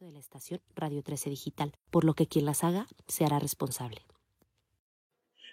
de la estación Radio 13 Digital, por lo que quien las haga se hará responsable.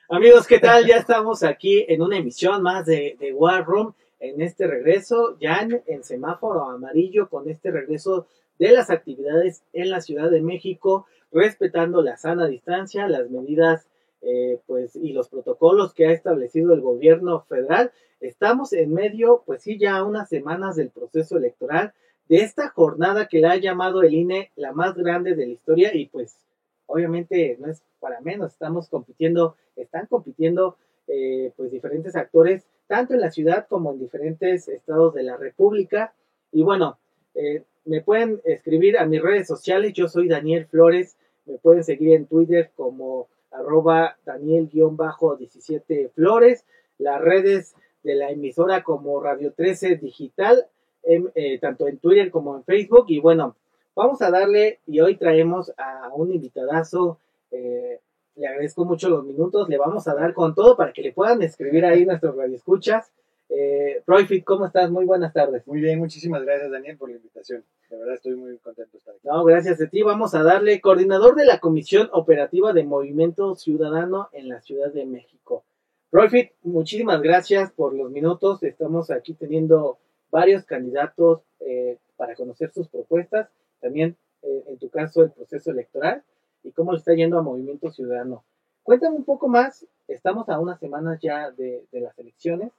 Amigos, ¿qué tal? Ya estamos aquí en una emisión más de, de War Room en este regreso, ya en, semáforo amarillo, con este regreso de las actividades en la Ciudad de México, respetando la sana distancia, las medidas eh, pues y los protocolos que ha establecido el gobierno federal. Estamos en medio, pues sí, ya unas semanas del proceso electoral, de esta jornada que la ha llamado el INE la más grande de la historia y pues obviamente no es para menos, estamos compitiendo, están compitiendo eh, pues diferentes actores tanto en la ciudad como en diferentes estados de la República. Y bueno, eh, me pueden escribir a mis redes sociales, yo soy Daniel Flores, me pueden seguir en Twitter como arroba Daniel-17 Flores, las redes de la emisora como Radio 13 Digital, eh, tanto en Twitter como en Facebook. Y bueno, vamos a darle, y hoy traemos a un invitadazo, eh, le agradezco mucho los minutos, le vamos a dar con todo para que le puedan escribir ahí nuestros radioescuchas. Eh, Royfit, ¿cómo estás? Muy buenas tardes. Muy bien, muchísimas gracias Daniel por la invitación. De verdad estoy muy contento de estar aquí. No, gracias a ti. Vamos a darle coordinador de la Comisión Operativa de Movimiento Ciudadano en la Ciudad de México. Royfit, muchísimas gracias por los minutos. Estamos aquí teniendo varios candidatos eh, para conocer sus propuestas. También, eh, en tu caso, el proceso electoral y cómo le está yendo a Movimiento Ciudadano. Cuéntame un poco más, estamos a unas semanas ya de, las elecciones,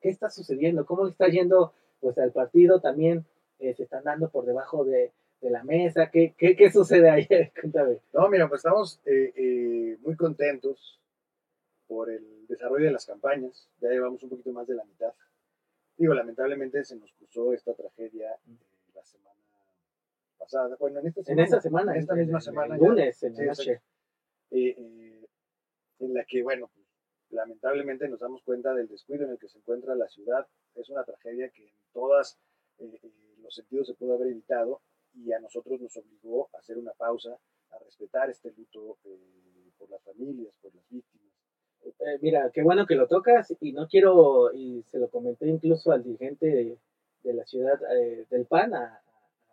¿qué está sucediendo? ¿Cómo le está yendo pues al partido? También eh, se están dando por debajo de, la mesa, ¿Qué, qué, sucede ahí? Cuéntame. No, mira, pues estamos muy contentos por el desarrollo de las campañas, ya llevamos un poquito más de la mitad. Digo, lamentablemente se nos cruzó esta tragedia la semana bueno, en esta semana. En esta semana, esta misma semana. lunes, en la noche. Eh, eh, en la que, bueno, pues, lamentablemente nos damos cuenta del descuido en el que se encuentra la ciudad. Es una tragedia que en todos eh, los sentidos se pudo haber evitado y a nosotros nos obligó a hacer una pausa, a respetar este luto por las familias, por las víctimas. Mira, qué bueno que lo tocas y no quiero, y se lo comenté incluso al dirigente de, la ciudad del PAN, a,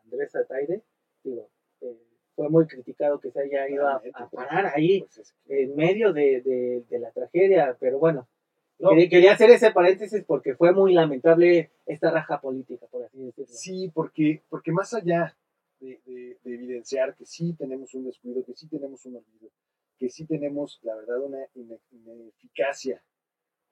Andrés Ataide, digo, eh, fue muy criticado que se haya ido a, parar ahí pues en medio de, la tragedia, pero bueno, quería, hacer ese paréntesis porque fue muy lamentable esta raja política, por así decirlo. Sí, porque, porque más allá de, evidenciar que sí tenemos un descuido, que sí tenemos un olvido, que sí tenemos, la verdad, una ineficacia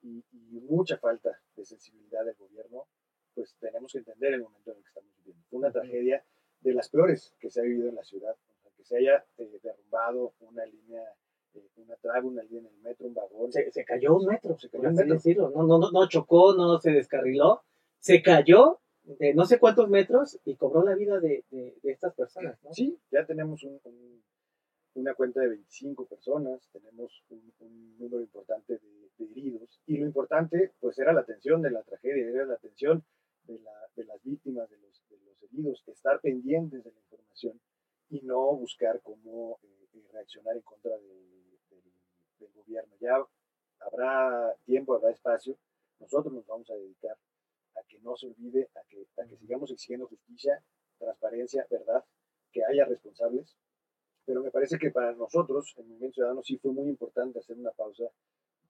y, y, mucha falta de sensibilidad del gobierno, pues tenemos que entender el momento en el que estamos viviendo. Fue una tragedia de las peores que se ha vivido en la ciudad, que se haya eh, derrumbado una línea, eh, una traba, una línea en el metro, un vagón. Se, cayó un metro, se cayó un metro. Decirlo. No, no, no, chocó, no se descarriló, se cayó de no sé cuántos metros y cobró la vida de, de, estas personas. ¿no? Sí, ya tenemos un, una cuenta de 25 personas, tenemos un, número importante de, de, heridos y lo importante pues era la atención de la tragedia, era la atención de, la, de las víctimas, de los, de los, heridos, estar pendientes de la información y no buscar cómo eh, eh, reaccionar en contra del, gobierno. Ya habrá tiempo, habrá espacio. Nosotros nos vamos a dedicar a que no se olvide, a que, a que sigamos exigiendo justicia, transparencia, verdad, que haya responsables. Pero me parece que para nosotros, el Movimiento Ciudadano, sí fue muy importante hacer una pausa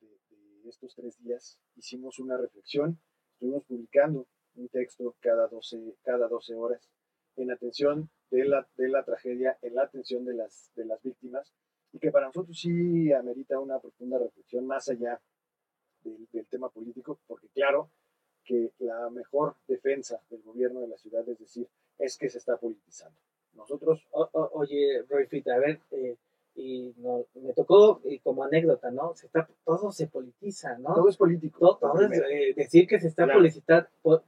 de, estos tres días. Hicimos una reflexión, estuvimos publicando un texto cada 12, cada 12 horas en atención de la, de la tragedia, en la atención de las, de las víctimas, y que para nosotros sí amerita una profunda reflexión más allá del, tema político, porque claro que la mejor defensa del gobierno de la ciudad es decir, es que se está politizando. Nosotros... oye, Roy Fita, a ver, eh, y no, me tocó y como anécdota, ¿no? Se está, todo se politiza, ¿no? Todo es político. Todo, es, eh, decir que se está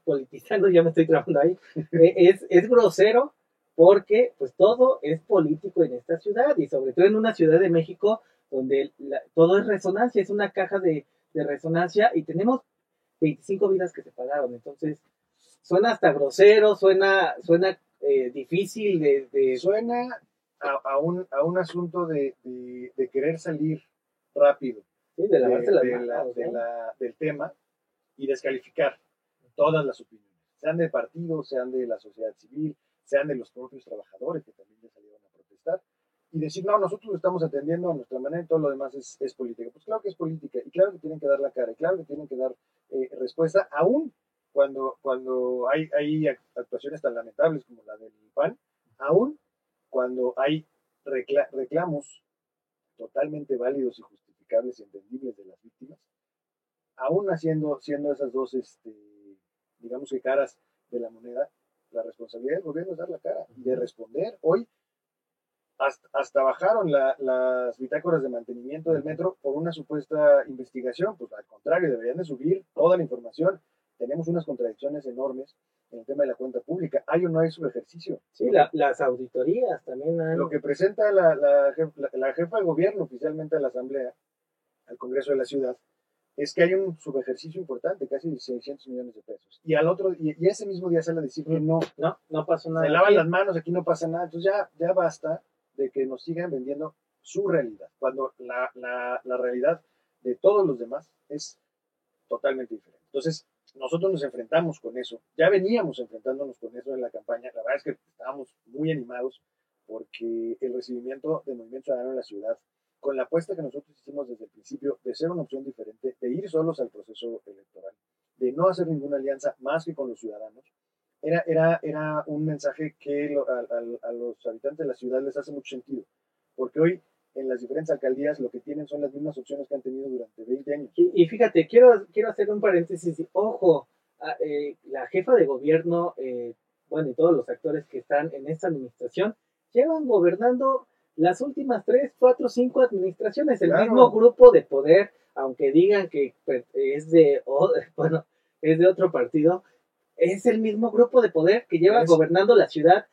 politizando, ya me estoy trabajando ahí, eh, es, es grosero porque pues todo es político en esta ciudad y sobre todo en una ciudad de México donde todo es resonancia, es una caja de, de, resonancia y tenemos 25 vidas que se pagaron, entonces suena hasta grosero, suena, suena eh, difícil de, de... Suena a, un, a un asunto de, de, querer salir rápido de, la, del tema y descalificar todas las opiniones, sean de partidos, sean de la sociedad civil, sean de los propios trabajadores que también decir, no, nosotros lo estamos atendiendo a nuestra manera y todo lo demás es, es política. Pues claro que es política y claro que tienen que dar la cara y claro que tienen que dar eh, respuesta, aún cuando, cuando hay, hay actuaciones tan lamentables como la del PAN, aún cuando hay reclamos totalmente válidos y justificables y entendibles de las víctimas, aún haciendo siendo esas dos, este, digamos que caras de la moneda, la responsabilidad del gobierno es dar la cara y de responder. Hoy hasta, bajaron las bitácoras de mantenimiento del metro por una supuesta investigación, pues al contrario, deberían de subir toda la información. Tenemos unas contradicciones enormes en el tema de la cuenta pública. ¿Hay o no hay su ejercicio? Sí, las auditorías también han... Lo que presenta la, la, la, jefa de gobierno oficialmente a la Asamblea, al Congreso de la Ciudad, es que hay un subejercicio importante, casi 600 millones de pesos. Y al otro, y, ese mismo día sale a decir que no. No, no pasa nada. Se lavan las manos, aquí no pasa nada. Entonces ya, ya basta de que nos sigan vendiendo su realidad, cuando la, la, la realidad de todos los demás es totalmente diferente. Entonces, nosotros nos enfrentamos con eso, ya veníamos enfrentándonos con eso en la campaña, la verdad es que estábamos muy animados porque el recibimiento del movimiento ciudadano en la ciudad, con la apuesta que nosotros hicimos desde el principio de ser una opción diferente, de ir solos al proceso electoral, de no hacer ninguna alianza más que con los ciudadanos, era, era, era un mensaje que a, los habitantes de la ciudad les hace mucho sentido, porque hoy en las diferentes alcaldías lo que tienen son las mismas opciones que han tenido durante 20 años. Y, fíjate, quiero, quiero hacer un paréntesis. Ojo, eh, la jefa de gobierno, eh, bueno, y todos los actores que están en esta administración, llevan gobernando las últimas tres, cuatro, cinco administraciones, el mismo grupo de poder, aunque digan que pues, es de, bueno, es de otro partido, es el mismo grupo de poder que lleva gobernando la ciudad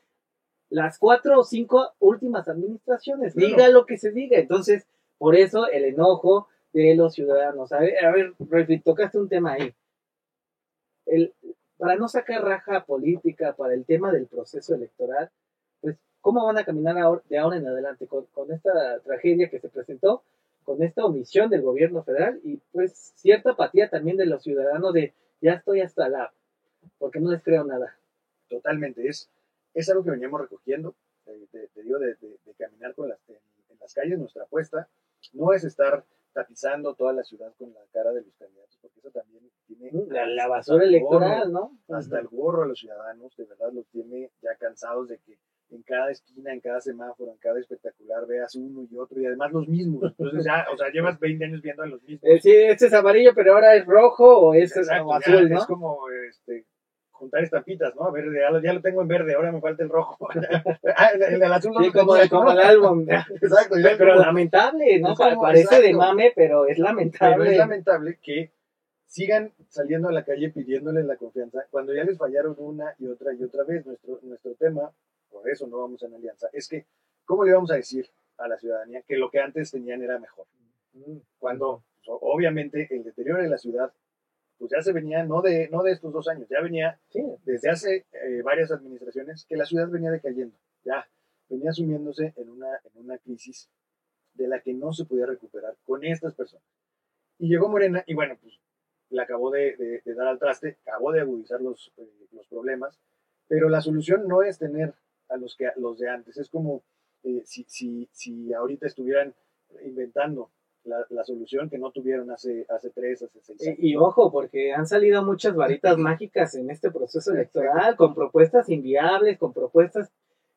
las cuatro o cinco últimas administraciones, diga lo que se diga. Entonces, por eso el enojo de los ciudadanos. A ver, a ver, tocaste un tema ahí. El, para no sacar raja política para el tema del proceso electoral, pues, ¿cómo van a caminar de ahora en adelante con, con esta tragedia que se presentó, con esta omisión del gobierno federal y pues cierta apatía también de los ciudadanos de ya estoy hasta la porque no les creo nada. Totalmente, es, es algo que veníamos recogiendo, te, digo, de, caminar con las, en, las calles, nuestra apuesta no es estar tapizando toda la ciudad con la cara de los candidatos, porque eso también tiene... Mm, la, basura electoral, ¿no? Hasta el gorro a los ciudadanos, de verdad, los tiene ya cansados de que en cada esquina, en cada semáforo, en cada espectacular veas uno y otro y además los mismos. Entonces ya, o sea, llevas 20 años viendo a los mismos. Eh, sí, este es amarillo, pero ahora es rojo o es azul, ¿no? Es como este, juntar estampitas, ¿no? Verde, ya lo, tengo en verde, ahora me falta el rojo. ah, el, el, azul no sí, como, como el álbum. exacto. Pero, lamentable, ¿no? Parece de mame, pero es lamentable. Pero es lamentable que sigan saliendo a la calle pidiéndoles la confianza cuando ya les fallaron una y otra y otra vez. Nuestro, nuestro tema, por eso no vamos en alianza, es que, ¿cómo le vamos a decir a la ciudadanía que lo que antes tenían era mejor? Cuando, pues, obviamente, el deterioro de la ciudad pues ya se venía, no de, no de estos dos años, ya venía desde hace eh, varias administraciones que la ciudad venía decayendo, ya venía sumiéndose en una, en una crisis de la que no se podía recuperar con estas personas. Y llegó Morena y bueno, pues le acabó de, dar al traste, acabó de agudizar los, eh, los problemas, pero la solución no es tener a los, que, los de antes, es como eh, si, si, si ahorita estuvieran inventando la, solución que no tuvieron hace, hace tres, hace seis años. Y, ojo, porque han salido muchas varitas mágicas en este proceso electoral, con propuestas inviables, con propuestas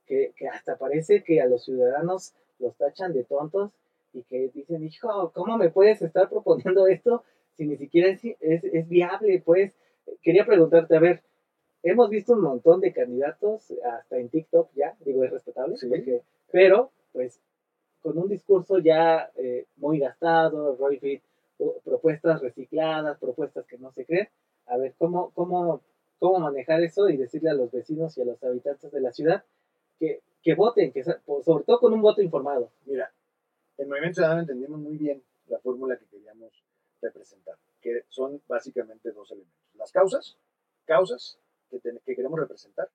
que, hasta parece que a los ciudadanos los tachan de tontos y que dicen, hijo, ¿cómo me puedes estar proponiendo esto si ni siquiera es, es, viable? Pues quería preguntarte, a ver, hemos visto un montón de candidatos, hasta en TikTok ya, digo, es respetable, pero pues con un discurso ya eh, muy gastado, Roy propuestas recicladas, propuestas que no se creen. A ver, ¿cómo, cómo, cómo manejar eso y decirle a los vecinos y a los habitantes de la ciudad que, que voten, que sobre todo con un voto informado? Mira, en Movimiento Ciudadano entendimos muy bien la fórmula que queríamos representar, que son básicamente dos elementos. Las causas, causas que, que queremos representar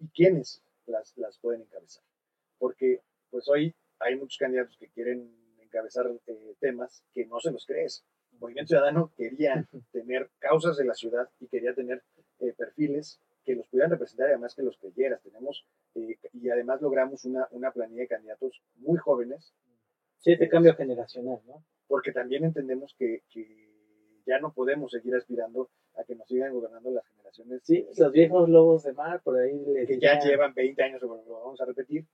y quiénes las, las pueden encabezar. Porque pues hoy hay muchos candidatos que quieren encabezar eh, temas que no se los crees. El Movimiento Ciudadano quería tener causas de la ciudad y quería tener eh, perfiles que los pudieran representar y además que los creyeras. Tenemos, eh, y además logramos una, una planilla de candidatos muy jóvenes. Sí, este cambio generacional, ¿no? Porque también entendemos que, que, ya no podemos seguir aspirando a que nos sigan gobernando las generaciones. Sí, los viejos lobos de mar, por ahí. que ya llevan 20 años, lo vamos a repetir.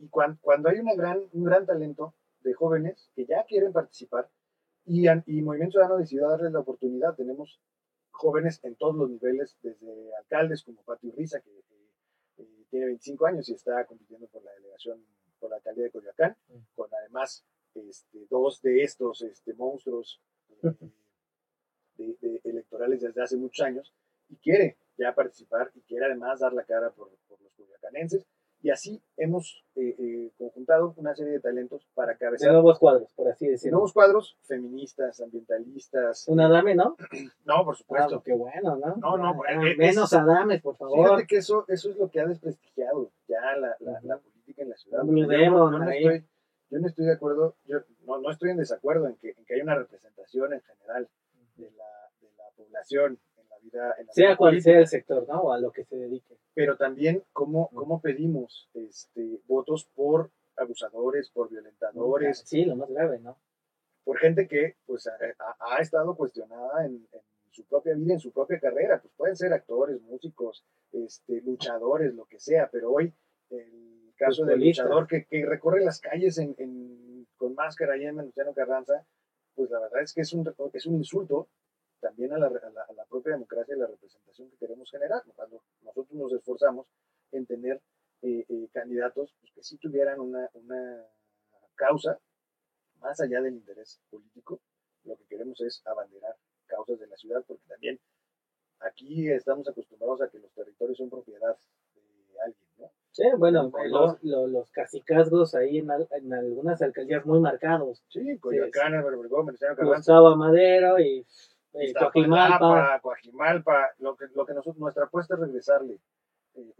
Y cuando, cuando hay una gran, un gran talento de jóvenes que ya quieren participar, y, y Movimiento Ciudadano decidió darles la oportunidad. Tenemos jóvenes en todos los niveles, desde alcaldes como Pati Risa, que eh, tiene 25 años y está compitiendo por la delegación, por la alcaldía de Coyoacán, mm. con además este, dos de estos este, monstruos eh, de, electorales desde hace muchos años, y quiere ya participar y quiere además dar la cara por, por los coyoacanenses y así hemos eh, eh, conjuntado una serie de talentos para cabezar. De nuevos cuadros, por así decirlo. Nuevos cuadros, feministas, ambientalistas. ¿Un Adame, no? No, por supuesto. Ah, qué bueno, ¿no? No, no. Ah, eh, menos Adames, por favor. Fíjate que eso, eso es lo que ha desprestigiado ya la, la, política en la ciudad. yo, no, estoy, yo no estoy de acuerdo, yo no, no estoy en desacuerdo en que, en que haya una representación en general de la, de la población sea cual sea el sector, ¿no? O a lo que se dedique. Pero también cómo, cómo pedimos este, votos por abusadores, por violentadores. Sí, lo más grave, ¿no? Por gente que pues ha, estado cuestionada en, su propia vida, en su propia carrera. Pues pueden ser actores, músicos, este, luchadores, lo que sea, pero hoy el caso del luchador que, que, recorre las calles en, con máscara ahí en Luciano Carranza, pues la verdad es que es un, es un insulto también a la, a la, propia democracia y la representación que queremos generar. Cuando nosotros nos esforzamos en tener eh, eh, candidatos pues, que sí tuvieran una, una causa más allá del interés político, lo que queremos es abanderar causas de la ciudad, porque también aquí estamos acostumbrados a que los territorios son propiedad de alguien, ¿no? Sí, bueno, los, los, los casicazgos ahí en, en, algunas alcaldías muy marcados. Sí, Coyoacán, sí, Gustavo Madero y Coajimalpa. Coajimalpa. Lo que, lo que nosotros, nuestra apuesta es regresarle eh,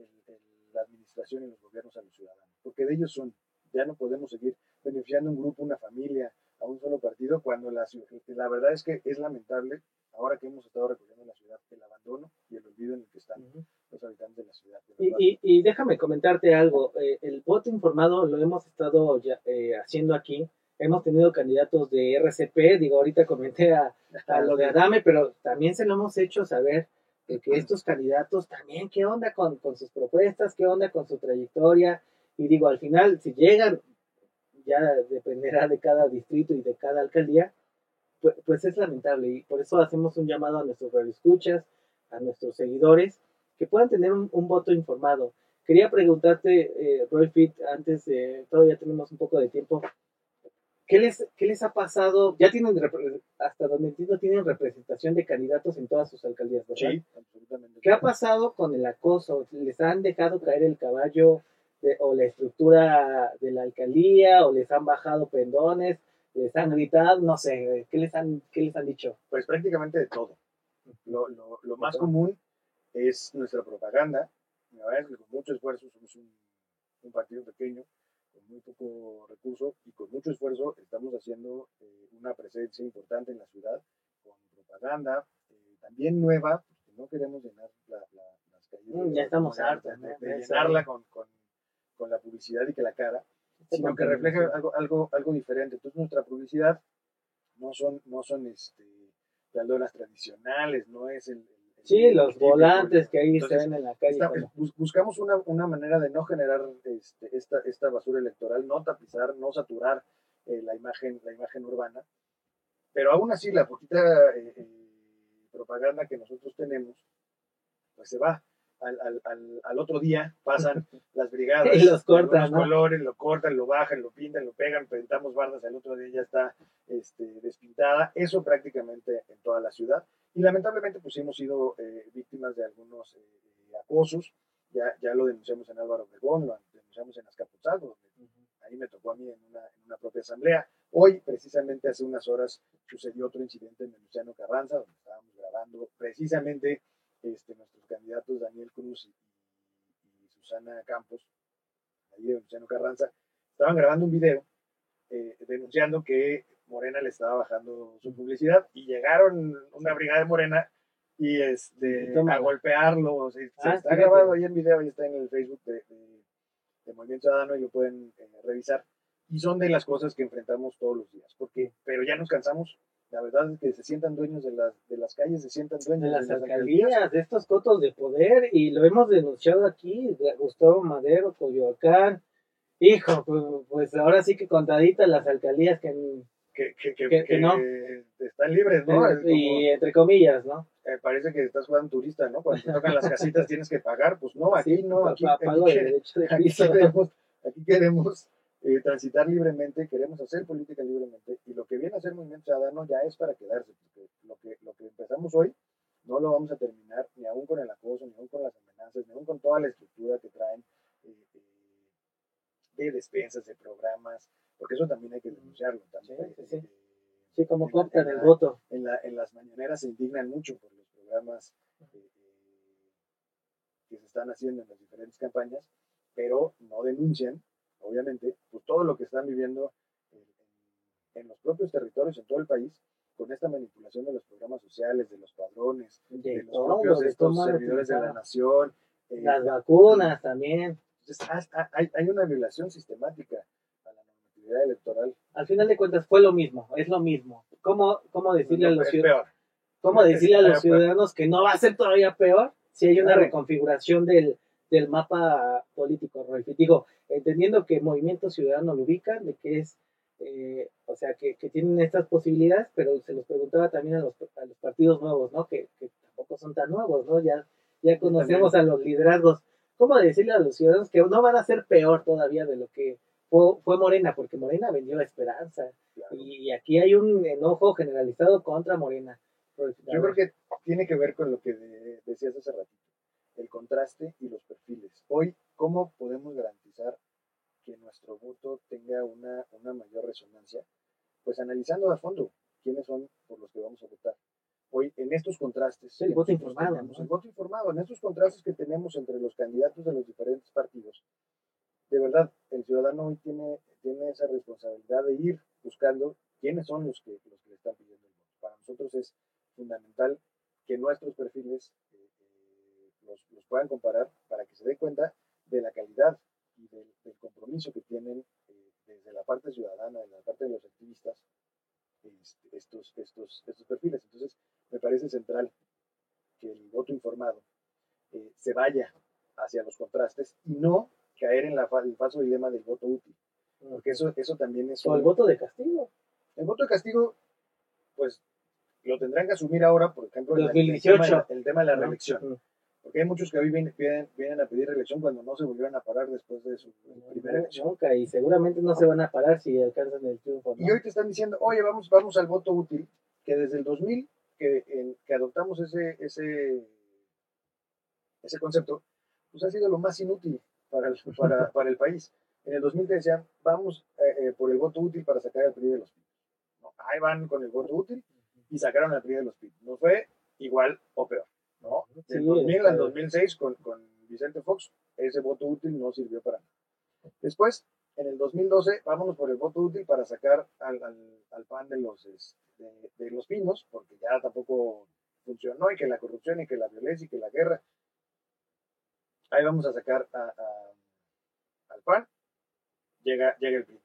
la administración y los gobiernos a los ciudadanos, porque de ellos son. Ya no podemos seguir beneficiando a un grupo, una familia, a un solo partido, cuando la, la verdad es que es lamentable, ahora que hemos estado recorriendo la ciudad, el abandono y el olvido en el que están los habitantes de la ciudad. y, y, déjame comentarte algo, eh, el voto informado lo hemos estado ya, eh, haciendo aquí hemos tenido candidatos de RCP, digo, ahorita comenté a, lo de Adame, pero también se lo hemos hecho saber de que estos candidatos también, ¿qué onda con, sus propuestas? ¿Qué onda con su trayectoria? Y digo, al final, si llegan, ya dependerá de cada distrito y de cada alcaldía, pues, es lamentable. Y por eso hacemos un llamado a nuestros radioescuchas, a nuestros seguidores, que puedan tener un, voto informado. Quería preguntarte, eh, Roy Fit, antes, de todavía tenemos un poco de tiempo, ¿Qué les, ¿Qué les ha pasado? Ya tienen, hasta donde entiendo, tienen representación de candidatos en todas sus alcaldías, ¿verdad? Sí, absolutamente. ¿Qué ha pasado con el acoso? ¿Les han dejado caer el caballo o la estructura de la alcaldía? ¿O les han bajado pendones? ¿Les han gritado? No sé, ¿qué les han, qué les han dicho? Pues prácticamente de todo. Lo, lo, lo más común es nuestra propaganda. La verdad es que con mucho esfuerzo somos un, un partido pequeño muy poco recurso y con mucho esfuerzo estamos haciendo eh, una presencia importante en la ciudad con propaganda, eh, también nueva, porque no queremos llenar las calles. Mm, ya estamos hartos. De, llenarla con, con, con, la publicidad y que la cara, sino que refleje algo, algo, algo diferente. Entonces nuestra publicidad no son, no son este, las tradicionales, no es el Sí, los volantes que ahí se ven en la calle. buscamos una, una, manera de no generar este, esta, esta basura electoral, no tapizar, no saturar eh, la, imagen, la imagen urbana, pero aún así la poquita eh, eh, propaganda que nosotros tenemos, pues se va. Al, al, al, otro día pasan las brigadas, y los cortan, los colores, lo cortan, lo bajan, lo pintan, lo pegan, pintamos bardas, al otro día ya está este, despintada. Eso prácticamente en toda la ciudad. Y lamentablemente pues hemos sido eh, víctimas de algunos eh, acosos. Ya, ya lo denunciamos en Álvaro Obregón, lo denunciamos en Azcapotzalco, ahí me tocó a mí en una, en una, propia asamblea. Hoy, precisamente hace unas horas, sucedió otro incidente en Luciano Carranza, donde estábamos grabando precisamente este, nuestros candidatos Daniel Cruz y, Susana Campos, ahí de Luciano Carranza, estaban grabando un video eh, denunciando que Morena le estaba bajando su publicidad y llegaron una brigada de Morena y este, a golpearlos. y se Ah, está grabado ahí en video y está en el Facebook de, de- de Movimiento Ciudadano y lo pueden eh, revisar. Y son de las cosas que enfrentamos todos los días. Porque, pero ya nos cansamos. La verdad es que se sientan dueños de las, de las calles, se sientan dueños de las alcaldías. alcaldías, de estos cotos de poder, y lo hemos denunciado aquí, de Gustavo Madero, Coyoacán. Hijo, pues, pues ahora sí que contaditas las alcaldías que, Que, que, que, Que- que no. están libres, ¿no? Es como- y entre comillas, ¿no? eh, parece que estás jugando turista, ¿no? Cuando te tocan las casitas tienes que pagar. Pues no, aquí Sí, no. Aquí, aquí de aquí queremos, aquí queremos eh, transitar libremente, queremos hacer política libremente y lo que viene a hacer Movimiento Ciudadano ya es para quedarse, porque lo que, lo que empezamos hoy no lo vamos a terminar ni aún con el acoso, ni aún con las amenazas, ni aún con toda la estructura que traen eh, de despensas, de programas, porque eso también hay que denunciarlo. También, Sí, sí, sí. Sí, como en la- cooptan en el la- voto. en, la- en las mañaneras se indignan mucho por los programas eh, eh, que se están haciendo en las diferentes campañas, pero no denuncian, obviamente, pues todo lo que están viviendo en, los propios territorios, en todo el país, con esta manipulación de los programas sociales, de los padrones, de, De los todo, propios de estos servidores de la nación. eh, Las vacunas también. entonces, hay, hay una violación sistemática electoral. Al final de cuentas fue lo mismo, es lo mismo. ¿Cómo, cómo decirle a los ciudadanos? ¿Cómo decirle a los ciudadanos que no va a ser todavía peor si hay una reconfiguración del, del mapa político? Digo, entendiendo que Movimiento Ciudadano lo ubican, de que es, eh, o sea, que, que tienen estas posibilidades, pero se los preguntaba también a los, a los partidos nuevos, ¿no? Que, que tampoco son tan nuevos, ¿no? Ya, ya conocemos a los liderazgos. ¿Cómo decirle a los ciudadanos que no van a ser peor todavía de lo que fue, fue Morena? Porque Morena vendió esperanza. Claro. Y aquí hay un enojo generalizado contra Morena. Yo creo que tiene que ver con lo que de- decías hace ratito, el contraste y los perfiles. Hoy, ¿cómo podemos garantizar que nuestro voto tenga una, una mayor resonancia? Pues analizando a fondo quiénes son por los que vamos a votar. Hoy, en estos contrastes, Sí, el voto informado, tenemos, ¿no? el voto informado, en estos contrastes que tenemos entre los candidatos de los diferentes partidos, de verdad, ciudadano hoy tiene, tiene esa responsabilidad de ir buscando quiénes son los que, los que le están pidiendo el voto. Para nosotros es fundamental que nuestros perfiles eh, eh, los, los puedan comparar para que se dé cuenta de la calidad y del, compromiso que tienen eh, desde la parte ciudadana, de la parte de los activistas, este, estos, estos, estos perfiles. Entonces, me parece central que el voto informado se vaya hacia los contrastes y no caer en la, el falso dilema del voto útil, porque eso, eso también es... O el voto de castigo. el voto de castigo, pues lo tendrán que asumir ahora, por ejemplo, la- 2018. El, tema, el tema de la reelección. Porque hay muchos que hoy vienen, vienen, vienen a pedir reelección cuando no se volvieron a parar después de su primera elección. Nunca, y seguramente no se van a parar si alcanzan el triunfo. ¿no? Y hoy te están diciendo, oye, vamos, vamos al voto útil, que desde el 2000 que, en- que adoptamos ese, ese, ese concepto, pues ha sido lo más inútil para el, para, para el país. En el 2000 te decían, vamos eh, eh, por el voto útil para sacar al PRI de los PIB. No, ahí van con el voto útil y sacaron al PRI de los PIB. Nos fue igual o peor. ¿no? Del Sí, 2000 está al bien. 2006 con, con Vicente Fox, ese voto útil no sirvió para nada. Después, en el 2012, vámonos por el voto útil para sacar al, al, al PAN de los, este, de, de los pinos, porque ya tampoco funcionó, y que la corrupción, y que la violencia, y que la guerra. Ahí vamos a sacar a, a- al PAN, llega, llega el PRI.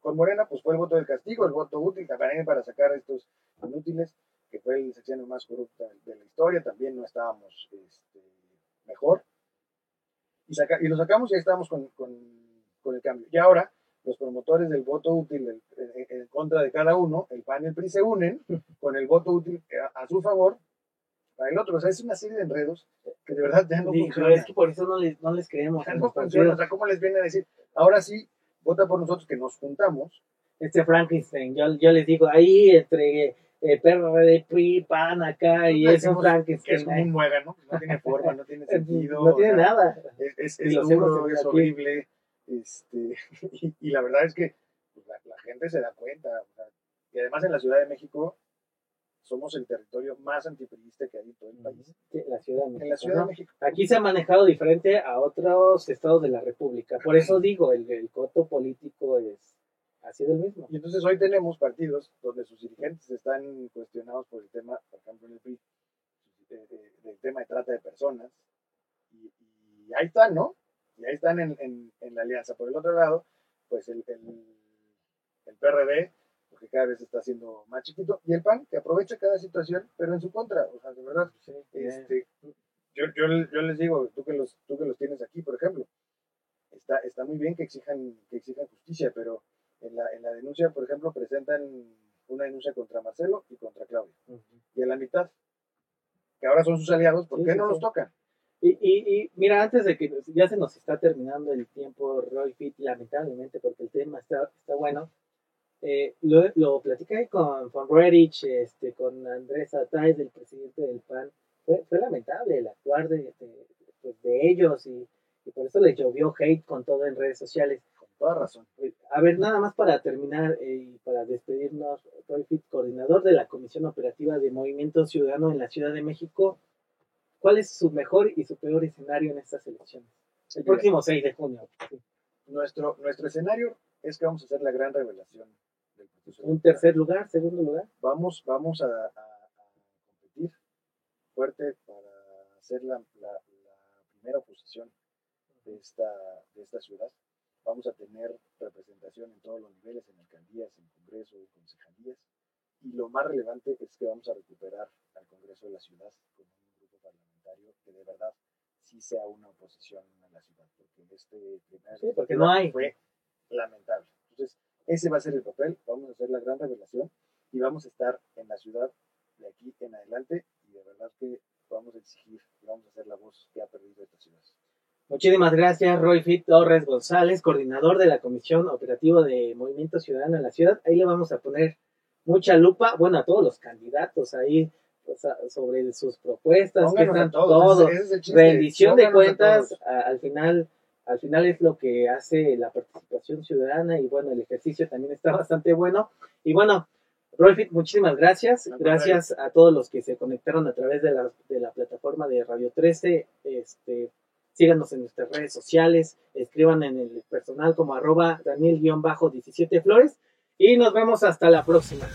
Con Morena, pues fue el voto del castigo, el voto útil también para sacar a estos inútiles, que fue el sexenio más corrupto de la historia, también no estábamos este, mejor. Y, saca, y lo sacamos y ahí estamos con, con, con el cambio. Y ahora, los promotores del voto útil en, en contra de cada uno, el PAN y el PRI se unen con el voto útil a, a su favor para el otro. O sea, es una serie de enredos que de verdad ya no Dijo, funcionan. es que por eso no les, no les creemos. Ya no funciona. O sea, ¿cómo les viene a decir? Ahora sí, vota por nosotros que nos juntamos. Este Frankenstein, yo, yo les digo, ahí entre eh, PRD, PRI, PAN acá, y es un Frankenstein. que es como un muégano, no tiene forma, no tiene sentido. no o tiene sea, nada. Es, es, es duro, es horrible. Este, y, y la verdad es que pues, la, la gente se da cuenta. o sea, y además en la Ciudad de México somos el territorio más antipriista que hay en todo el país. Sí, la Ciudad de México. En la Ciudad ¿no? de México. Aquí se ha manejado diferente a otros estados de la República. Por eso digo, el, el coto político es ha sido el mismo. Y entonces hoy tenemos partidos donde sus dirigentes están cuestionados por el tema, por ejemplo, en el PRI. del tema de trata de personas. Y, ahí están, ¿no? Y ahí están en, la alianza. Por el otro lado, pues el, el, PRD, cada vez está siendo más chiquito, y el PAN, que aprovecha cada situación, pero en su contra. O sea, de verdad, este, yo, yo, yo, les digo, tú que, los, tú que los tienes aquí, por ejemplo, está, está muy bien que exijan, que exijan justicia, pero en la, en la denuncia, por ejemplo, presentan una denuncia contra Marcelo y contra Claudia. Y en la mitad, que ahora son sus aliados, ¿por qué no los tocan? Y, y, y, mira, antes de que ya se nos está terminando el tiempo, Roy Fit, lamentablemente, porque el tema está, está bueno, eh, lo, lo platicé con, con Redich, este, con Andrés Atay, el presidente del PAN. Fue, fue lamentable el actuar de, de, pues, de ellos y, y, por eso les llovió hate con todo en redes sociales. Con toda razón. Eh, a ver, nada más para terminar eh, y para despedirnos, Roy coordinador de la Comisión Operativa de Movimiento Ciudadano en la Ciudad de México. ¿Cuál es su mejor y su peor escenario en estas elecciones? El próximo 6 de junio. Nuestro, nuestro escenario es que vamos a hacer la gran revelación del proceso. ¿Un tercer lugar, segundo lugar? Vamos, vamos a, competir fuerte para ser la, primera oposición de esta, de esta ciudad. Vamos a tener representación en todos los niveles, en alcaldías, en Congreso, en concejalías. Y lo más relevante es que vamos a recuperar al Congreso de la ciudad con que de verdad sí sea una oposición en la ciudad, porque este primer porque no hay. fue lamentable. Entonces, ese va a ser el papel, vamos a hacer la gran revelación y vamos a estar en la ciudad de aquí en adelante y de verdad que vamos a exigir y vamos a ser la voz que ha perdido esta ciudad. Muchísimas gracias, Roy Fit Torres González, coordinador de la Comisión Operativa de Movimiento Ciudadano en la ciudad. Ahí le vamos a poner mucha lupa, bueno, a todos los candidatos ahí sobre sus propuestas, que están todos, rendición de cuentas, al final al final es lo que hace la participación ciudadana y bueno, el ejercicio también está bastante bueno. Y bueno, Rolfit, muchísimas gracias. Gracias a todos los que se conectaron a través de la, de la plataforma de Radio 13. Este, síganos en nuestras redes sociales, escriban en el personal como arroba Daniel-17 Flores y nos vemos hasta la próxima.